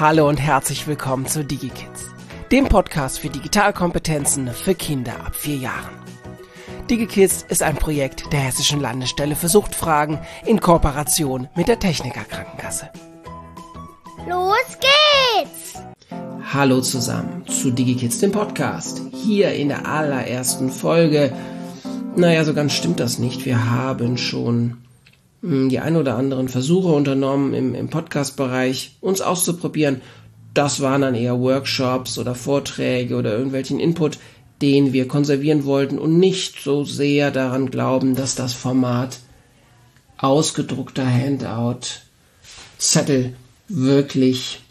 Hallo und herzlich willkommen zu DigiKids, dem Podcast für Digitalkompetenzen für Kinder ab vier Jahren. DigiKids ist ein Projekt der Hessischen Landesstelle für Suchtfragen in Kooperation mit der Techniker Krankenkasse. Los geht's! Hallo zusammen zu DigiKids, dem Podcast. Hier in der allerersten Folge. Naja, so ganz stimmt das nicht. Wir haben schon die ein oder anderen Versuche unternommen im, im Podcast-Bereich, uns auszuprobieren. Das waren dann eher Workshops oder Vorträge oder irgendwelchen Input, den wir konservieren wollten und nicht so sehr daran glauben, dass das Format ausgedruckter Handout Zettel wirklich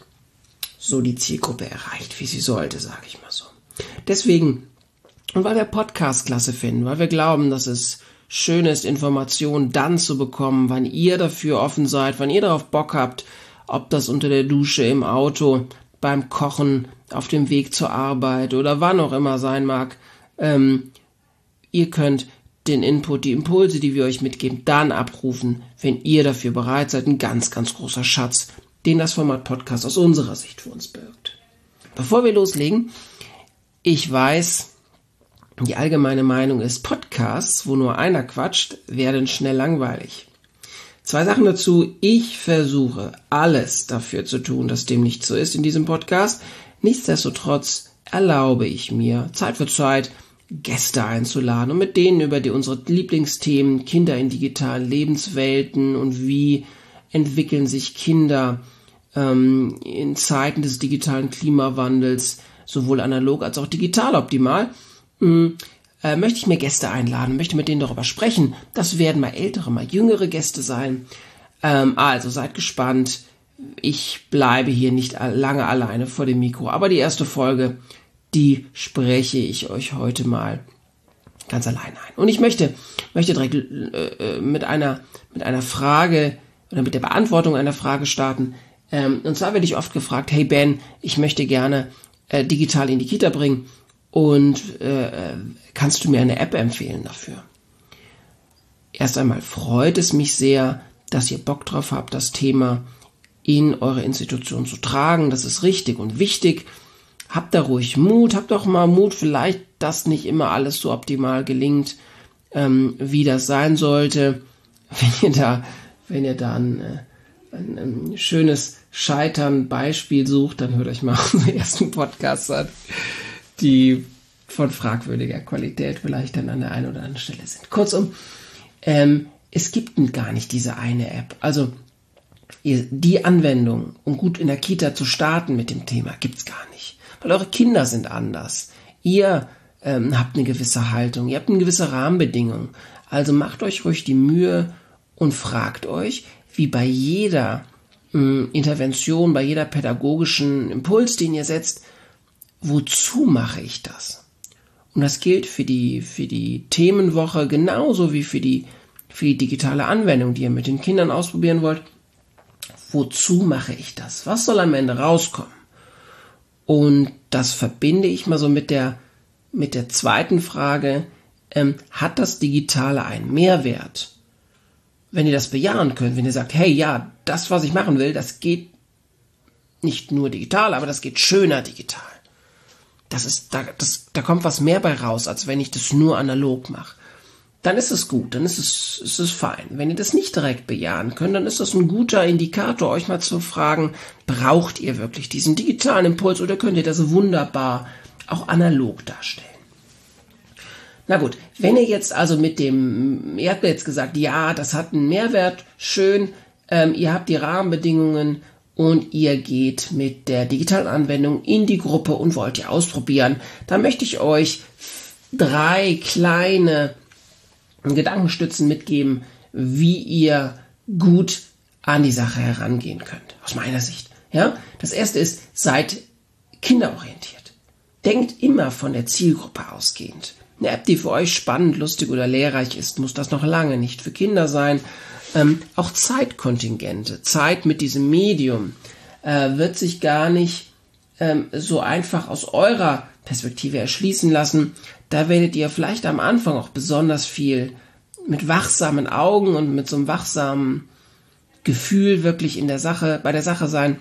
so die Zielgruppe erreicht, wie sie sollte, sage ich mal so. Deswegen, und weil wir Podcast klasse finden, weil wir glauben, dass es schön ist, Informationen dann zu bekommen, wann ihr dafür offen seid, wann ihr darauf Bock habt, ob das unter der Dusche, im Auto, beim Kochen, auf dem Weg zur Arbeit oder wann auch immer sein mag. Ähm, ihr könnt den Input, die Impulse, die wir euch mitgeben, dann abrufen, wenn ihr dafür bereit seid. Ein ganz, ganz großer Schatz, den das Format Podcast aus unserer Sicht für uns birgt. Bevor wir loslegen, ich weiß, die allgemeine Meinung ist, Podcasts, wo nur einer quatscht, werden schnell langweilig. Zwei Sachen dazu. Ich versuche alles dafür zu tun, dass dem nicht so ist in diesem Podcast. Nichtsdestotrotz erlaube ich mir Zeit für Zeit Gäste einzuladen und mit denen über die unsere Lieblingsthemen Kinder in digitalen Lebenswelten und wie entwickeln sich Kinder ähm, in Zeiten des digitalen Klimawandels sowohl analog als auch digital optimal hm, äh, möchte ich mir Gäste einladen, möchte mit denen darüber sprechen. Das werden mal ältere, mal jüngere Gäste sein. Ähm, also seid gespannt. Ich bleibe hier nicht lange alleine vor dem Mikro, aber die erste Folge, die spreche ich euch heute mal ganz allein ein. Und ich möchte, möchte direkt äh, äh, mit einer, mit einer Frage oder mit der Beantwortung einer Frage starten. Ähm, und zwar werde ich oft gefragt, hey Ben, ich möchte gerne äh, digital in die Kita bringen und äh, kannst du mir eine App empfehlen dafür? Erst einmal freut es mich sehr, dass ihr Bock drauf habt, das Thema in eure Institution zu tragen. Das ist richtig und wichtig. Habt da ruhig Mut, habt doch mal Mut, vielleicht, dass nicht immer alles so optimal gelingt, ähm, wie das sein sollte. Wenn ihr da, wenn ihr da ein, äh, ein, ein schönes Scheitern-Beispiel sucht, dann hört euch mal unseren ersten Podcast an die von fragwürdiger Qualität vielleicht dann an der einen oder anderen Stelle sind. Kurzum, ähm, es gibt gar nicht diese eine App. Also die Anwendung, um gut in der Kita zu starten mit dem Thema, gibt's gar nicht. Weil eure Kinder sind anders. Ihr ähm, habt eine gewisse Haltung, ihr habt eine gewisse Rahmenbedingung. Also macht euch ruhig die Mühe und fragt euch, wie bei jeder äh, Intervention, bei jeder pädagogischen Impuls, den ihr setzt, wozu mache ich das? Und das gilt für die, für die Themenwoche genauso wie für die, für die digitale Anwendung, die ihr mit den Kindern ausprobieren wollt. Wozu mache ich das? Was soll am Ende rauskommen? Und das verbinde ich mal so mit der, mit der zweiten Frage, ähm, hat das Digitale einen Mehrwert? Wenn ihr das bejahen könnt, wenn ihr sagt, hey, ja, das, was ich machen will, das geht nicht nur digital, aber das geht schöner digital das ist, da, das, da kommt was mehr bei raus, als wenn ich das nur analog mache. Dann ist es gut, dann ist es, ist es fein. Wenn ihr das nicht direkt bejahen könnt, dann ist das ein guter Indikator, euch mal zu fragen, braucht ihr wirklich diesen digitalen Impuls oder könnt ihr das wunderbar auch analog darstellen? Na gut, wenn ihr jetzt also mit dem, ihr habt mir jetzt gesagt, ja, das hat einen Mehrwert, schön, ähm, ihr habt die Rahmenbedingungen, und ihr geht mit der digitalen Anwendung in die Gruppe und wollt ihr ausprobieren, dann möchte ich euch drei kleine Gedankenstützen mitgeben, wie ihr gut an die Sache herangehen könnt, aus meiner Sicht. Ja, das erste ist, seid kinderorientiert. Denkt immer von der Zielgruppe ausgehend. Eine App, die für euch spannend, lustig oder lehrreich ist, muss das noch lange nicht für Kinder sein, ähm, auch Zeitkontingente, Zeit mit diesem Medium äh, wird sich gar nicht ähm, so einfach aus eurer Perspektive erschließen lassen. Da werdet ihr vielleicht am Anfang auch besonders viel mit wachsamen Augen und mit so einem wachsamen Gefühl wirklich in der Sache, bei der Sache sein.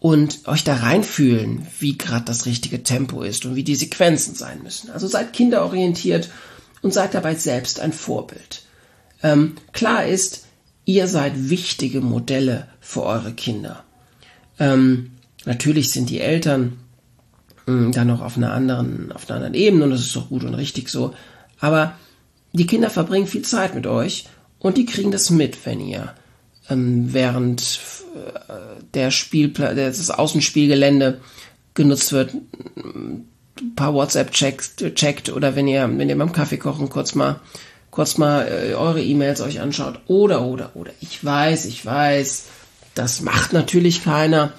und euch da reinfühlen, wie gerade das richtige Tempo ist und wie die Sequenzen sein müssen. Also seid kinderorientiert und seid dabei selbst ein Vorbild. Ähm, klar ist, ihr seid wichtige Modelle für eure Kinder. Ähm, natürlich sind die Eltern mh, dann noch auf einer anderen, auf einer anderen Ebene und das ist doch gut und richtig so. Aber die Kinder verbringen viel Zeit mit euch und die kriegen das mit, wenn ihr ähm, während äh, der Spielplatz, das Außenspielgelände genutzt wird, ein paar WhatsApp checkt, checkt oder wenn ihr, wenn ihr beim Kaffee kochen kurz mal, kurz mal äh, eure E-Mails euch anschaut oder, oder, oder. Ich weiß, ich weiß, das macht natürlich keiner.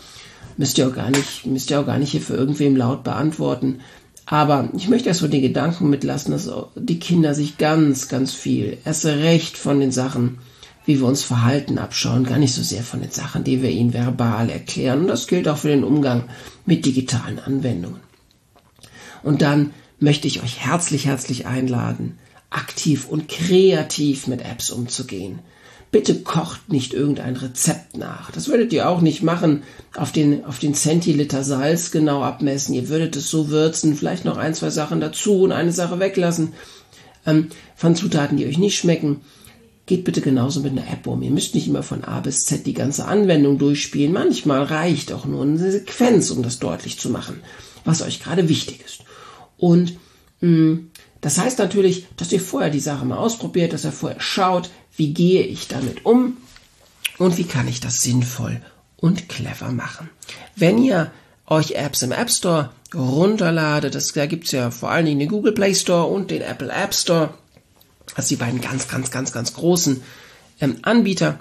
Müsst ihr auch gar nicht, müsst ihr auch gar nicht hier für irgendwem laut beantworten. Aber ich möchte erst so den Gedanken mitlassen, dass die Kinder sich ganz, ganz viel, erst recht von den Sachen, wie wir uns verhalten, abschauen, gar nicht so sehr von den Sachen, die wir ihnen verbal erklären. Und das gilt auch für den Umgang mit digitalen Anwendungen. Und dann möchte ich euch herzlich, herzlich einladen, aktiv und kreativ mit Apps umzugehen. Bitte kocht nicht irgendein Rezept nach. Das würdet ihr auch nicht machen, auf den, auf den Zentiliter Salz genau abmessen. Ihr würdet es so würzen, vielleicht noch ein, zwei Sachen dazu und eine Sache weglassen. Ähm, von Zutaten, die euch nicht schmecken. Geht bitte genauso mit einer App um. Ihr müsst nicht immer von A bis Z die ganze Anwendung durchspielen. Manchmal reicht auch nur eine Sequenz, um das deutlich zu machen, was euch gerade wichtig ist. Und mh, mm, das heißt natürlich, dass ihr vorher die Sache mal ausprobiert, dass ihr vorher schaut, wie gehe ich damit um und wie kann ich das sinnvoll und clever machen. Wenn ihr euch Apps im App Store runterladet, das, da gibt's ja vor allen Dingen den Google Play Store und den Apple App Store, also die beiden ganz, ganz, ganz, ganz großen ähm, Anbieter,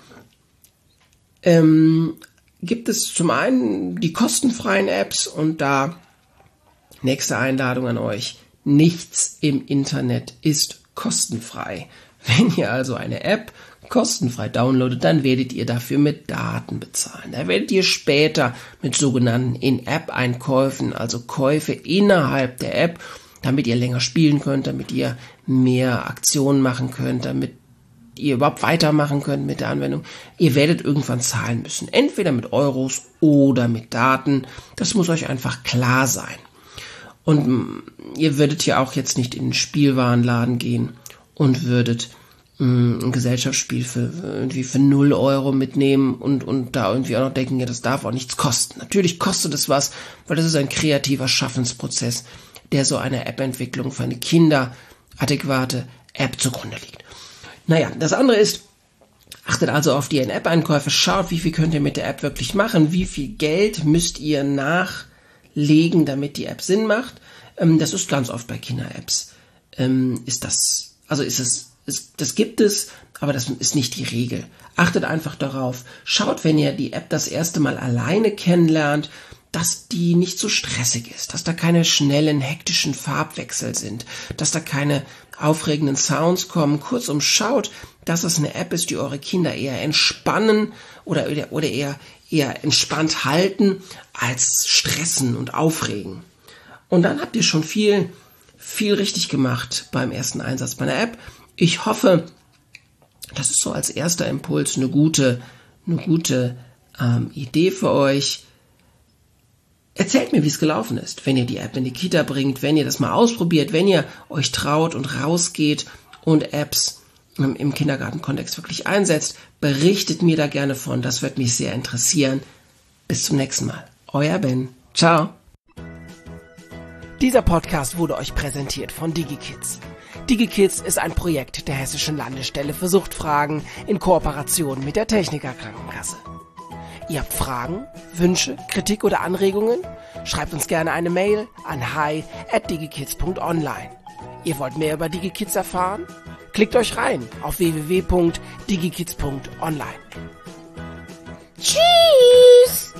ähm, gibt es zum einen die kostenfreien Apps und da nächste Einladung an euch Nichts im Internet ist kostenfrei. Wenn ihr also eine App kostenfrei downloadet, dann werdet ihr dafür mit Daten bezahlen. Da werdet ihr später mit sogenannten In-App-Einkäufen, also Käufe innerhalb der App, damit ihr länger spielen könnt, damit ihr mehr Aktionen machen könnt, damit ihr überhaupt weitermachen könnt mit der Anwendung. Ihr werdet irgendwann zahlen müssen. Entweder mit Euros oder mit Daten. Das muss euch einfach klar sein. Und ihr würdet ja auch jetzt nicht in den Spielwarenladen gehen und würdet mh, ein Gesellschaftsspiel für irgendwie für 0 Euro mitnehmen und, und da irgendwie auch noch denken, ja, das darf auch nichts kosten. Natürlich kostet es was, weil das ist ein kreativer Schaffensprozess, der so einer App-Entwicklung für eine kinderadäquate App zugrunde liegt. Naja, das andere ist, Achtet also auf die In-App-Einkäufe, schaut, wie viel könnt ihr mit der App wirklich machen, wie viel Geld müsst ihr nach legen, damit die App Sinn macht. Ähm, das ist ganz oft bei Kinder-Apps. Ähm, ist das, also ist es, ist, das gibt es, aber das ist nicht die Regel. Achtet einfach darauf. Schaut, wenn ihr die App das erste Mal alleine kennenlernt, dass die nicht so stressig ist, dass da keine schnellen, hektischen Farbwechsel sind, dass da keine aufregenden Sounds kommen. Kurzum, schaut, dass es eine App ist, die eure Kinder eher entspannen oder, oder eher, eher entspannt halten als stressen und aufregen. Und dann habt ihr schon viel, viel richtig gemacht beim ersten Einsatz bei einer App. Ich hoffe, das ist so als erster Impuls eine gute, eine gute ähm, Idee für euch. Erzählt mir, wie es gelaufen ist, wenn ihr die App in die Kita bringt, wenn ihr das mal ausprobiert, wenn ihr euch traut und rausgeht und Apps im Kindergartenkontext wirklich einsetzt. Berichtet mir da gerne von, das wird mich sehr interessieren. Bis zum nächsten Mal. Euer Ben. Ciao. Dieser Podcast wurde euch präsentiert von DigiKids. DigiKids ist ein Projekt der Hessischen Landesstelle für Suchtfragen in Kooperation mit der Techniker Krankenkasse. Ihr habt Fragen, Wünsche, Kritik oder Anregungen? Schreibt uns gerne eine Mail an hi at digikids.online. Ihr wollt mehr über DigiKids erfahren? Klickt euch rein auf www.digikids.online. Tschüss!